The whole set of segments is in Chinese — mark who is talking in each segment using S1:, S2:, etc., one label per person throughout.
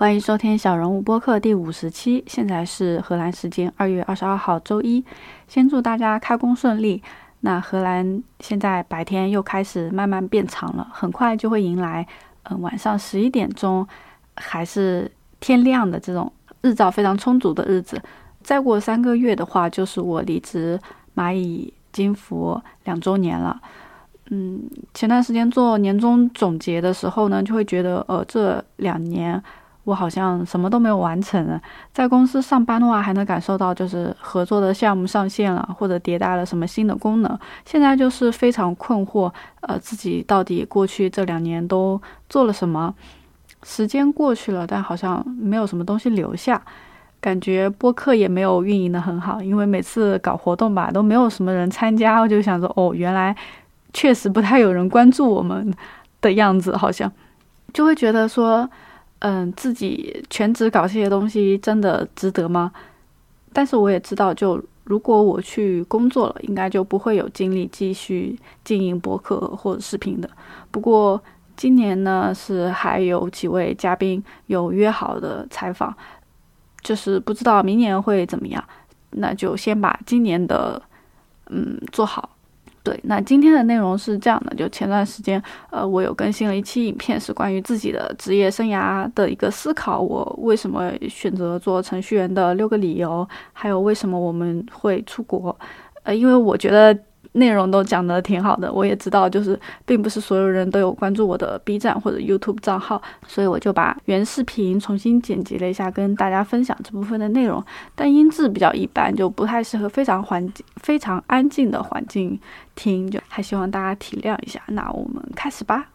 S1: 欢迎收听小人物播客第五十期，现在是荷兰时间二月二十二号周一。先祝大家开工顺利。那荷兰现在白天又开始慢慢变长了，很快就会迎来，嗯，晚上十一点钟还是天亮的这种日照非常充足的日子。再过三个月的话，就是我离职蚂蚁金服两周年了。嗯，前段时间做年终总结的时候呢，就会觉得，呃，这两年。我好像什么都没有完成。在公司上班的话，还能感受到就是合作的项目上线了，或者迭代了什么新的功能。现在就是非常困惑，呃，自己到底过去这两年都做了什么？时间过去了，但好像没有什么东西留下。感觉播客也没有运营的很好，因为每次搞活动吧，都没有什么人参加。我就想着，哦，原来确实不太有人关注我们的样子，好像就会觉得说。嗯，自己全职搞这些东西真的值得吗？但是我也知道，就如果我去工作了，应该就不会有精力继续经营博客或者视频的。不过今年呢，是还有几位嘉宾有约好的采访，就是不知道明年会怎么样，那就先把今年的嗯做好。对，那今天的内容是这样的，就前段时间，呃，我有更新了一期影片，是关于自己的职业生涯的一个思考，我为什么选择做程序员的六个理由，还有为什么我们会出国，呃，因为我觉得。内容都讲得挺好的，我也知道，就是并不是所有人都有关注我的 B 站或者 YouTube 账号，所以我就把原视频重新剪辑了一下，跟大家分享这部分的内容。但音质比较一般，就不太适合非常环境、非常安静的环境听，就还希望大家体谅一下。那我们开始吧。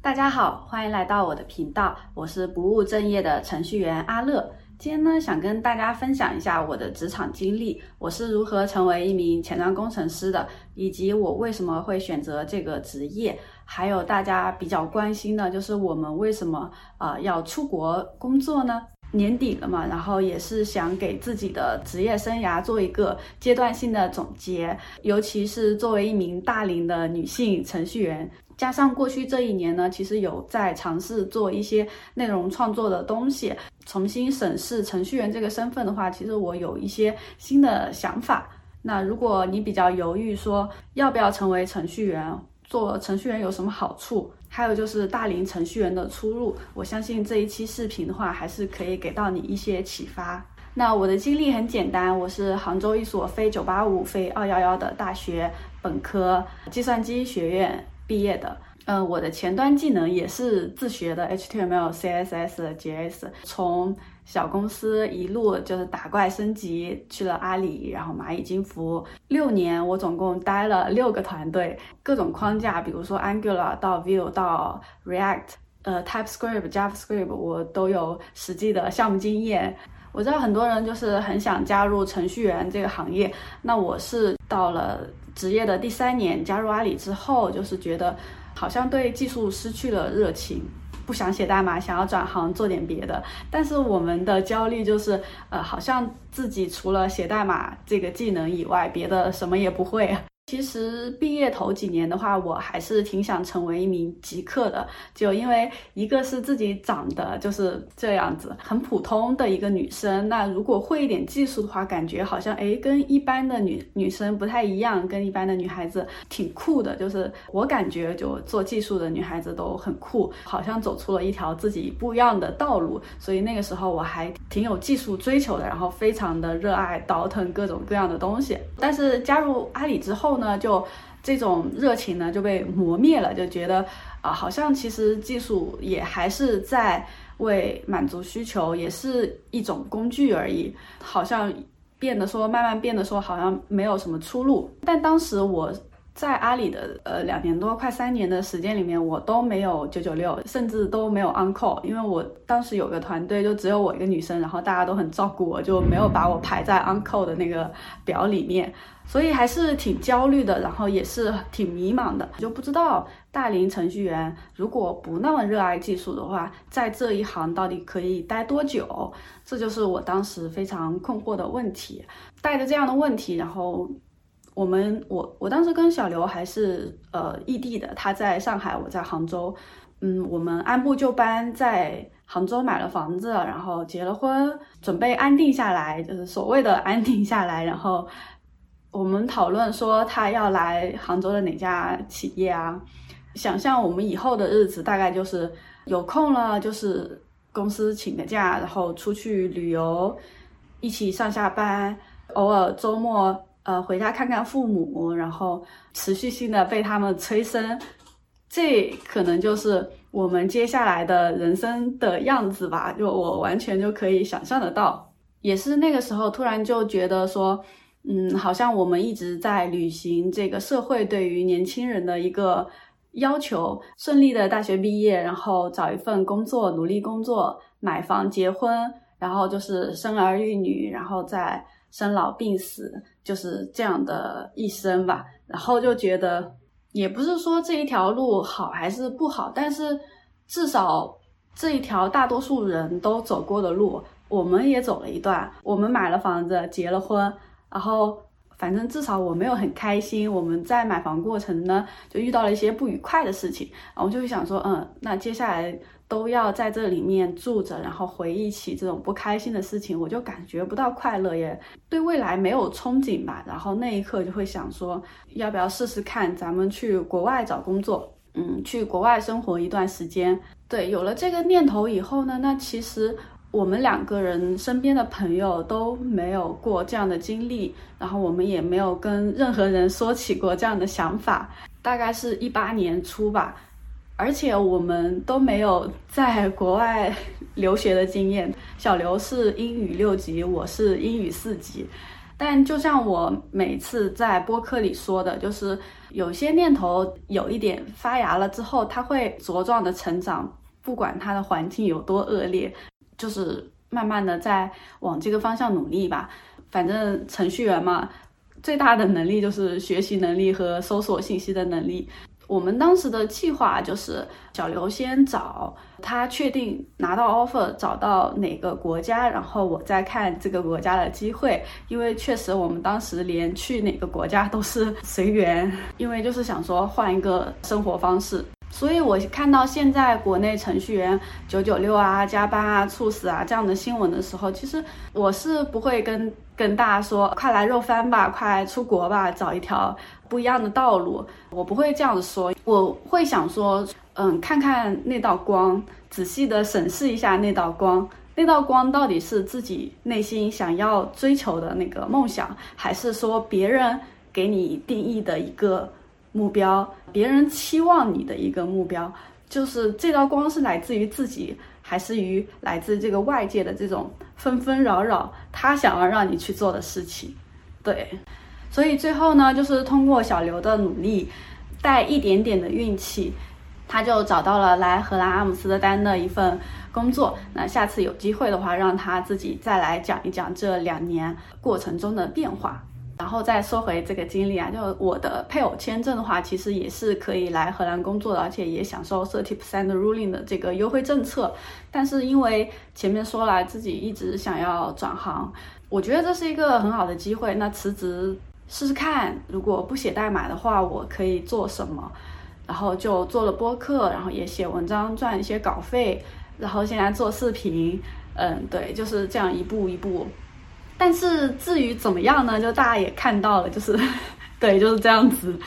S1: 大家好，欢迎来到我的频道，我是不务正业的程序员阿乐。今天呢，想跟大家分享一下我的职场经历，我是如何成为一名前端工程师的，以及我为什么会选择这个职业，还有大家比较关心的，就是我们为什么啊要出国工作呢？年底了嘛，然后也是想给自己的职业生涯做一个阶段性的总结，尤其是作为一名大龄的女性程序员。加上过去这一年呢，其实有在尝试做一些内容创作的东西，重新审视程序员这个身份的话，其实我有一些新的想法。那如果你比较犹豫，说要不要成为程序员，做程序员有什么好处，还有就是大龄程序员的出路，我相信这一期视频的话，还是可以给到你一些启发。那我的经历很简单，我是杭州一所非九八五、非二幺幺的大学本科计算机学院。毕业的，嗯，我的前端技能也是自学的，HTML、CSS、JS，从小公司一路就是打怪升级去了阿里，然后蚂蚁金服，六年我总共待了六个团队，各种框架，比如说 Angular 到 Vue 到 React，呃，TypeScript、JavaScript 我都有实际的项目经验。我知道很多人就是很想加入程序员这个行业，那我是到了。职业的第三年加入阿里之后，就是觉得好像对技术失去了热情，不想写代码，想要转行做点别的。但是我们的焦虑就是，呃，好像自己除了写代码这个技能以外，别的什么也不会。其实毕业头几年的话，我还是挺想成为一名极客的，就因为一个是自己长得就是这样子，很普通的一个女生。那如果会一点技术的话，感觉好像哎，跟一般的女女生不太一样，跟一般的女孩子挺酷的。就是我感觉，就做技术的女孩子都很酷，好像走出了一条自己不一样的道路。所以那个时候我还挺有技术追求的，然后非常的热爱倒腾各种各样的东西。但是加入阿里之后，呢，就这种热情呢就被磨灭了，就觉得啊，好像其实技术也还是在为满足需求，也是一种工具而已，好像变得说慢慢变得说好像没有什么出路。但当时我。在阿里的呃两年多快三年的时间里面，我都没有九九六，甚至都没有 uncle，因为我当时有个团队，就只有我一个女生，然后大家都很照顾我，就没有把我排在 uncle 的那个表里面，所以还是挺焦虑的，然后也是挺迷茫的，就不知道大龄程序员如果不那么热爱技术的话，在这一行到底可以待多久？这就是我当时非常困惑的问题。带着这样的问题，然后。我们我我当时跟小刘还是呃异地的，他在上海，我在杭州。嗯，我们按部就班在杭州买了房子，然后结了婚，准备安定下来，就是所谓的安定下来。然后我们讨论说他要来杭州的哪家企业啊？想象我们以后的日子，大概就是有空了，就是公司请个假，然后出去旅游，一起上下班，偶尔周末呃回家看看父母，然后持续性的被他们催生。这可能就是我们接下来的人生的样子吧，就我完全就可以想象得到。也是那个时候，突然就觉得说，嗯，好像我们一直在履行这个社会对于年轻人的一个要求：顺利的大学毕业，然后找一份工作，努力工作，买房结婚，然后就是生儿育女，然后再生老病死，就是这样的一生吧。然后就觉得。也不是说这一条路好还是不好，但是至少这一条大多数人都走过的路，我们也走了一段。我们买了房子，结了婚，然后反正至少我没有很开心。我们在买房过程呢，就遇到了一些不愉快的事情，然后就会想说，嗯，那接下来。都要在这里面住着，然后回忆起这种不开心的事情，我就感觉不到快乐，也对未来没有憧憬吧。然后那一刻就会想说，要不要试试看，咱们去国外找工作，嗯，去国外生活一段时间。对，有了这个念头以后呢，那其实我们两个人身边的朋友都没有过这样的经历，然后我们也没有跟任何人说起过这样的想法。大概是一八年初吧。而且我们都没有在国外留学的经验。小刘是英语六级，我是英语四级。但就像我每次在播客里说的，就是有些念头有一点发芽了之后，它会茁壮的成长，不管它的环境有多恶劣，就是慢慢的在往这个方向努力吧。反正程序员嘛，最大的能力就是学习能力和搜索信息的能力。我们当时的计划就是小刘先找他确定拿到 offer，找到哪个国家，然后我再看这个国家的机会。因为确实我们当时连去哪个国家都是随缘，因为就是想说换一个生活方式。所以我看到现在国内程序员九九六啊、加班啊、猝死啊这样的新闻的时候，其实我是不会跟跟大家说快来肉翻吧，快来出国吧，找一条。不一样的道路，我不会这样子说，我会想说，嗯，看看那道光，仔细的审视一下那道光，那道光到底是自己内心想要追求的那个梦想，还是说别人给你定义的一个目标，别人期望你的一个目标，就是这道光是来自于自己，还是于来自这个外界的这种纷纷扰扰，他想要让你去做的事情，对。所以最后呢，就是通过小刘的努力，带一点点的运气，他就找到了来荷兰阿姆斯特丹的一份工作。那下次有机会的话，让他自己再来讲一讲这两年过程中的变化。然后再说回这个经历啊，就我的配偶签证的话，其实也是可以来荷兰工作的，而且也享受 thirty percent ruling 的这个优惠政策。但是因为前面说了自己一直想要转行，我觉得这是一个很好的机会。那辞职。试试看，如果不写代码的话，我可以做什么？然后就做了播客，然后也写文章赚一些稿费，然后现在做视频，嗯，对，就是这样一步一步。但是至于怎么样呢？就大家也看到了，就是 对，就是这样子。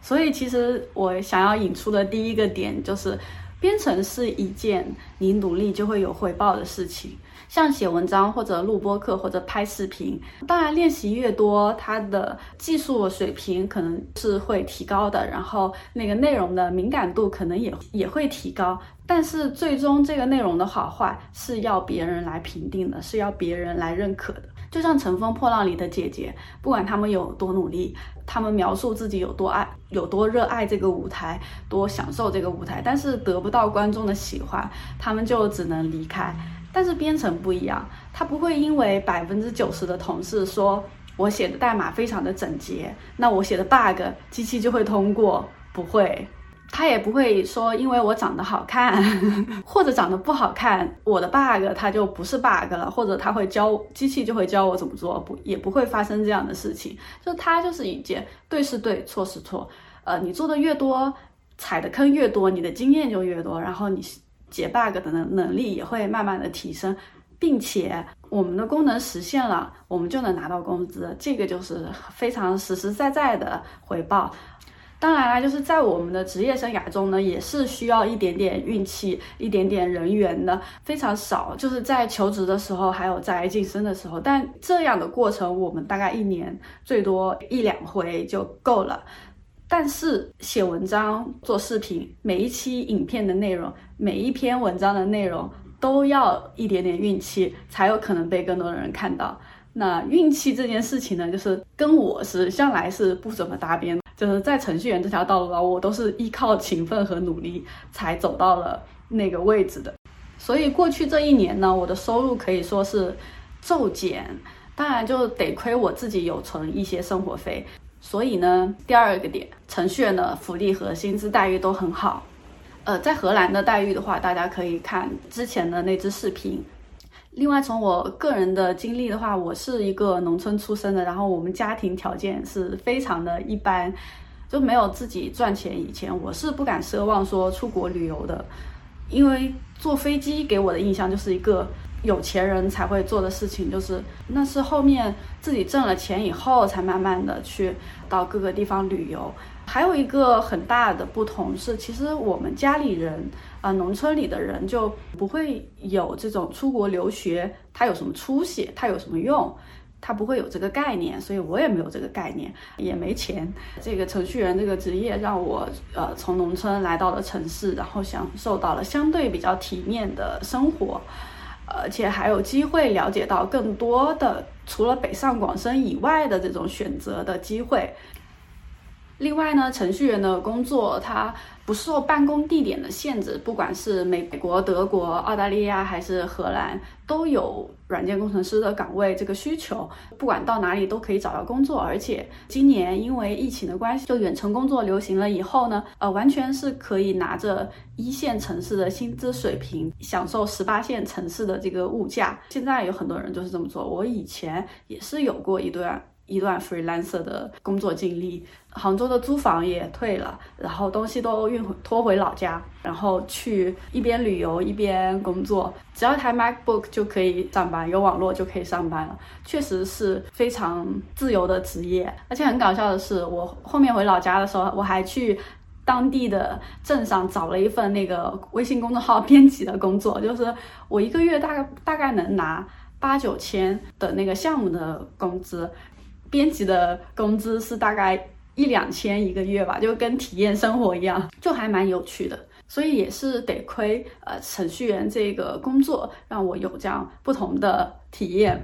S1: 所以其实我想要引出的第一个点就是，编程是一件你努力就会有回报的事情。像写文章或者录播课或者拍视频，当然练习越多，它的技术水平可能是会提高的，然后那个内容的敏感度可能也也会提高。但是最终这个内容的好坏是要别人来评定的，是要别人来认可的。就像《乘风破浪》里的姐姐，不管她们有多努力，她们描述自己有多爱、有多热爱这个舞台，多享受这个舞台，但是得不到观众的喜欢，她们就只能离开。但是编程不一样，它不会因为百分之九十的同事说我写的代码非常的整洁，那我写的 bug 机器就会通过，不会。他也不会说因为我长得好看 或者长得不好看，我的 bug 它就不是 bug 了，或者他会教机器就会教我怎么做，不也不会发生这样的事情。就它就是一件对是对，错是错。呃，你做的越多，踩的坑越多，你的经验就越多，然后你。解 bug 的能能力也会慢慢的提升，并且我们的功能实现了，我们就能拿到工资，这个就是非常实实在在的回报。当然啦，就是在我们的职业生涯中呢，也是需要一点点运气、一点点人缘的，非常少。就是在求职的时候，还有在晋升的时候，但这样的过程，我们大概一年最多一两回就够了。但是写文章、做视频，每一期影片的内容、每一篇文章的内容，都要一点点运气，才有可能被更多的人看到。那运气这件事情呢，就是跟我是向来是不怎么搭边。就是在程序员这条道路上，我都是依靠勤奋和努力才走到了那个位置的。所以过去这一年呢，我的收入可以说是骤减，当然就得亏我自己有存一些生活费。所以呢，第二个点，程序员的福利和薪资待遇都很好。呃，在荷兰的待遇的话，大家可以看之前的那支视频。另外，从我个人的经历的话，我是一个农村出生的，然后我们家庭条件是非常的一般，就没有自己赚钱。以前我是不敢奢望说出国旅游的，因为坐飞机给我的印象就是一个有钱人才会做的事情，就是那是后面自己挣了钱以后才慢慢的去到各个地方旅游。还有一个很大的不同是，其实我们家里人。啊，农村里的人就不会有这种出国留学，他有什么出息，他有什么用，他不会有这个概念，所以我也没有这个概念，也没钱。这个程序员这个职业让我呃从农村来到了城市，然后享受到了相对比较体面的生活，而且还有机会了解到更多的除了北上广深以外的这种选择的机会。另外呢，程序员的工作它不受办公地点的限制，不管是美国、德国、澳大利亚还是荷兰，都有软件工程师的岗位这个需求，不管到哪里都可以找到工作。而且今年因为疫情的关系，就远程工作流行了以后呢，呃，完全是可以拿着一线城市的薪资水平，享受十八线城市的这个物价。现在有很多人就是这么做，我以前也是有过一段。一段 freelancer 的工作经历，杭州的租房也退了，然后东西都运回拖回老家，然后去一边旅游一边工作，只要一台 MacBook 就可以上班，有网络就可以上班了，确实是非常自由的职业。而且很搞笑的是，我后面回老家的时候，我还去当地的镇上找了一份那个微信公众号编辑的工作，就是我一个月大概大概能拿八九千的那个项目的工资。编辑的工资是大概一两千一个月吧，就跟体验生活一样，就还蛮有趣的。所以也是得亏呃程序员这个工作让我有这样不同的体验。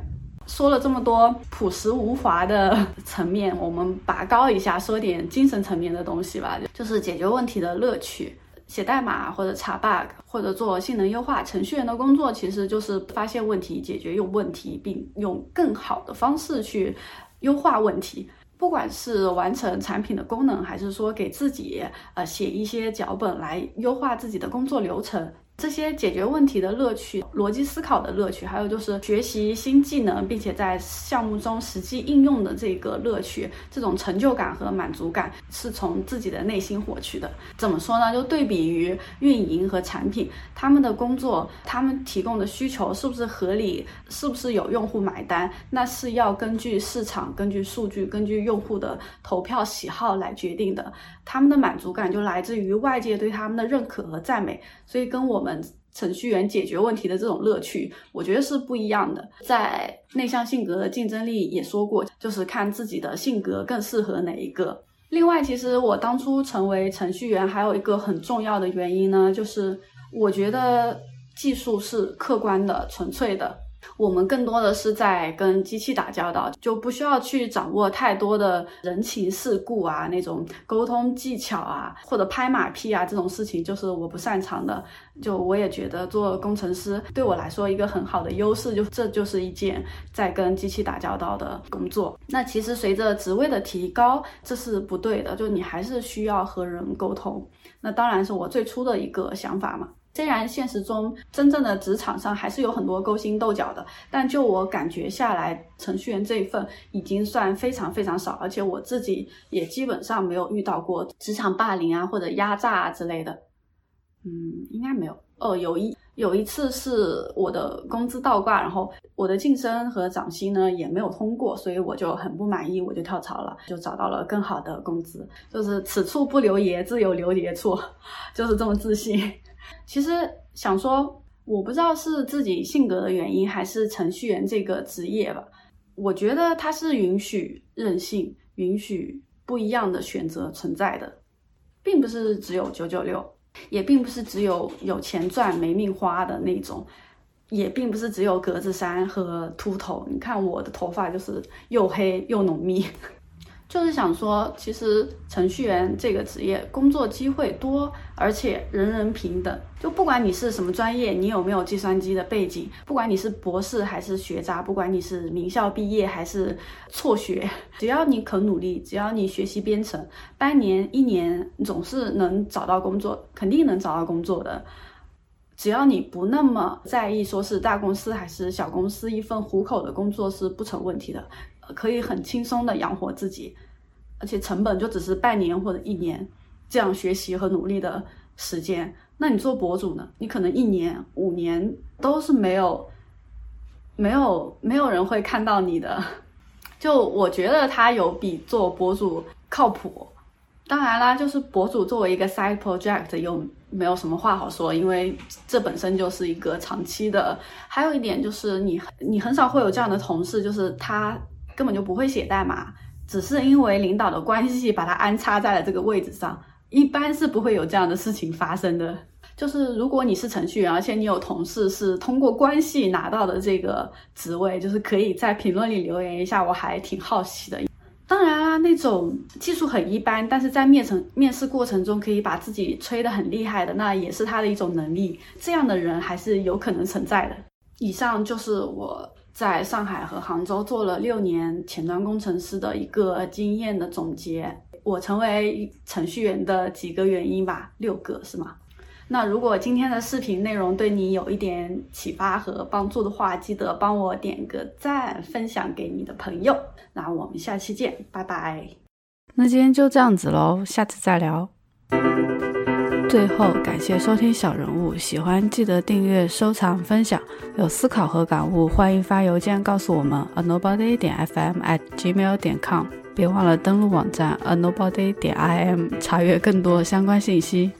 S1: 说了这么多朴实无华的层面，我们拔高一下，说点精神层面的东西吧，就是解决问题的乐趣。写代码或者查 bug 或者做性能优化，程序员的工作其实就是发现问题、解决用问题，并用更好的方式去。优化问题，不管是完成产品的功能，还是说给自己呃写一些脚本来优化自己的工作流程。这些解决问题的乐趣、逻辑思考的乐趣，还有就是学习新技能，并且在项目中实际应用的这个乐趣，这种成就感和满足感是从自己的内心获取的。怎么说呢？就对比于运营和产品，他们的工作，他们提供的需求是不是合理，是不是有用户买单，那是要根据市场、根据数据、根据用户的投票喜好来决定的。他们的满足感就来自于外界对他们的认可和赞美，所以跟我们程序员解决问题的这种乐趣，我觉得是不一样的。在内向性格的竞争力也说过，就是看自己的性格更适合哪一个。另外，其实我当初成为程序员还有一个很重要的原因呢，就是我觉得技术是客观的、纯粹的。我们更多的是在跟机器打交道，就不需要去掌握太多的人情世故啊，那种沟通技巧啊，或者拍马屁啊这种事情，就是我不擅长的。就我也觉得做工程师对我来说一个很好的优势，就这就是一件在跟机器打交道的工作。那其实随着职位的提高，这是不对的，就你还是需要和人沟通。那当然是我最初的一个想法嘛。虽然现实中真正的职场上还是有很多勾心斗角的，但就我感觉下来，程序员这一份已经算非常非常少，而且我自己也基本上没有遇到过职场霸凌啊或者压榨啊之类的。嗯，应该没有。哦，有一有一次是我的工资倒挂，然后我的晋升和涨薪呢也没有通过，所以我就很不满意，我就跳槽了，就找到了更好的工资。就是此处不留爷，自有留爷处，就是这么自信。其实想说，我不知道是自己性格的原因，还是程序员这个职业吧。我觉得它是允许任性、允许不一样的选择存在的，并不是只有九九六。也并不是只有有钱赚没命花的那种，也并不是只有格子衫和秃头。你看我的头发就是又黑又浓密。就是想说，其实程序员这个职业工作机会多，而且人人平等。就不管你是什么专业，你有没有计算机的背景，不管你是博士还是学渣，不管你是名校毕业还是辍学，只要你肯努力，只要你学习编程，半年一年总是能找到工作，肯定能找到工作的。只要你不那么在意说是大公司还是小公司，一份糊口的工作是不成问题的。可以很轻松的养活自己，而且成本就只是半年或者一年这样学习和努力的时间。那你做博主呢？你可能一年、五年都是没有、没有、没有人会看到你的。就我觉得他有比做博主靠谱。当然啦，就是博主作为一个 side project 又没有什么话好说，因为这本身就是一个长期的。还有一点就是你你很少会有这样的同事，就是他。根本就不会写代码，只是因为领导的关系把他安插在了这个位置上。一般是不会有这样的事情发生的。就是如果你是程序员，而且你有同事是通过关系拿到的这个职位，就是可以在评论里留言一下，我还挺好奇的。当然啦，那种技术很一般，但是在面程面试过程中可以把自己吹得很厉害的，那也是他的一种能力。这样的人还是有可能存在的。以上就是我。在上海和杭州做了六年前端工程师的一个经验的总结，我成为程序员的几个原因吧，六个是吗？那如果今天的视频内容对你有一点启发和帮助的话，记得帮我点个赞，分享给你的朋友。那我们下期见，拜拜。
S2: 那今天就这样子喽，下次再聊。最后，感谢收听小人物，喜欢记得订阅、收藏、分享。有思考和感悟，欢迎发邮件告诉我们：a nobody 点 fm at gmail 点 com。别忘了登录网站 a nobody 点 im，查阅更多相关信息。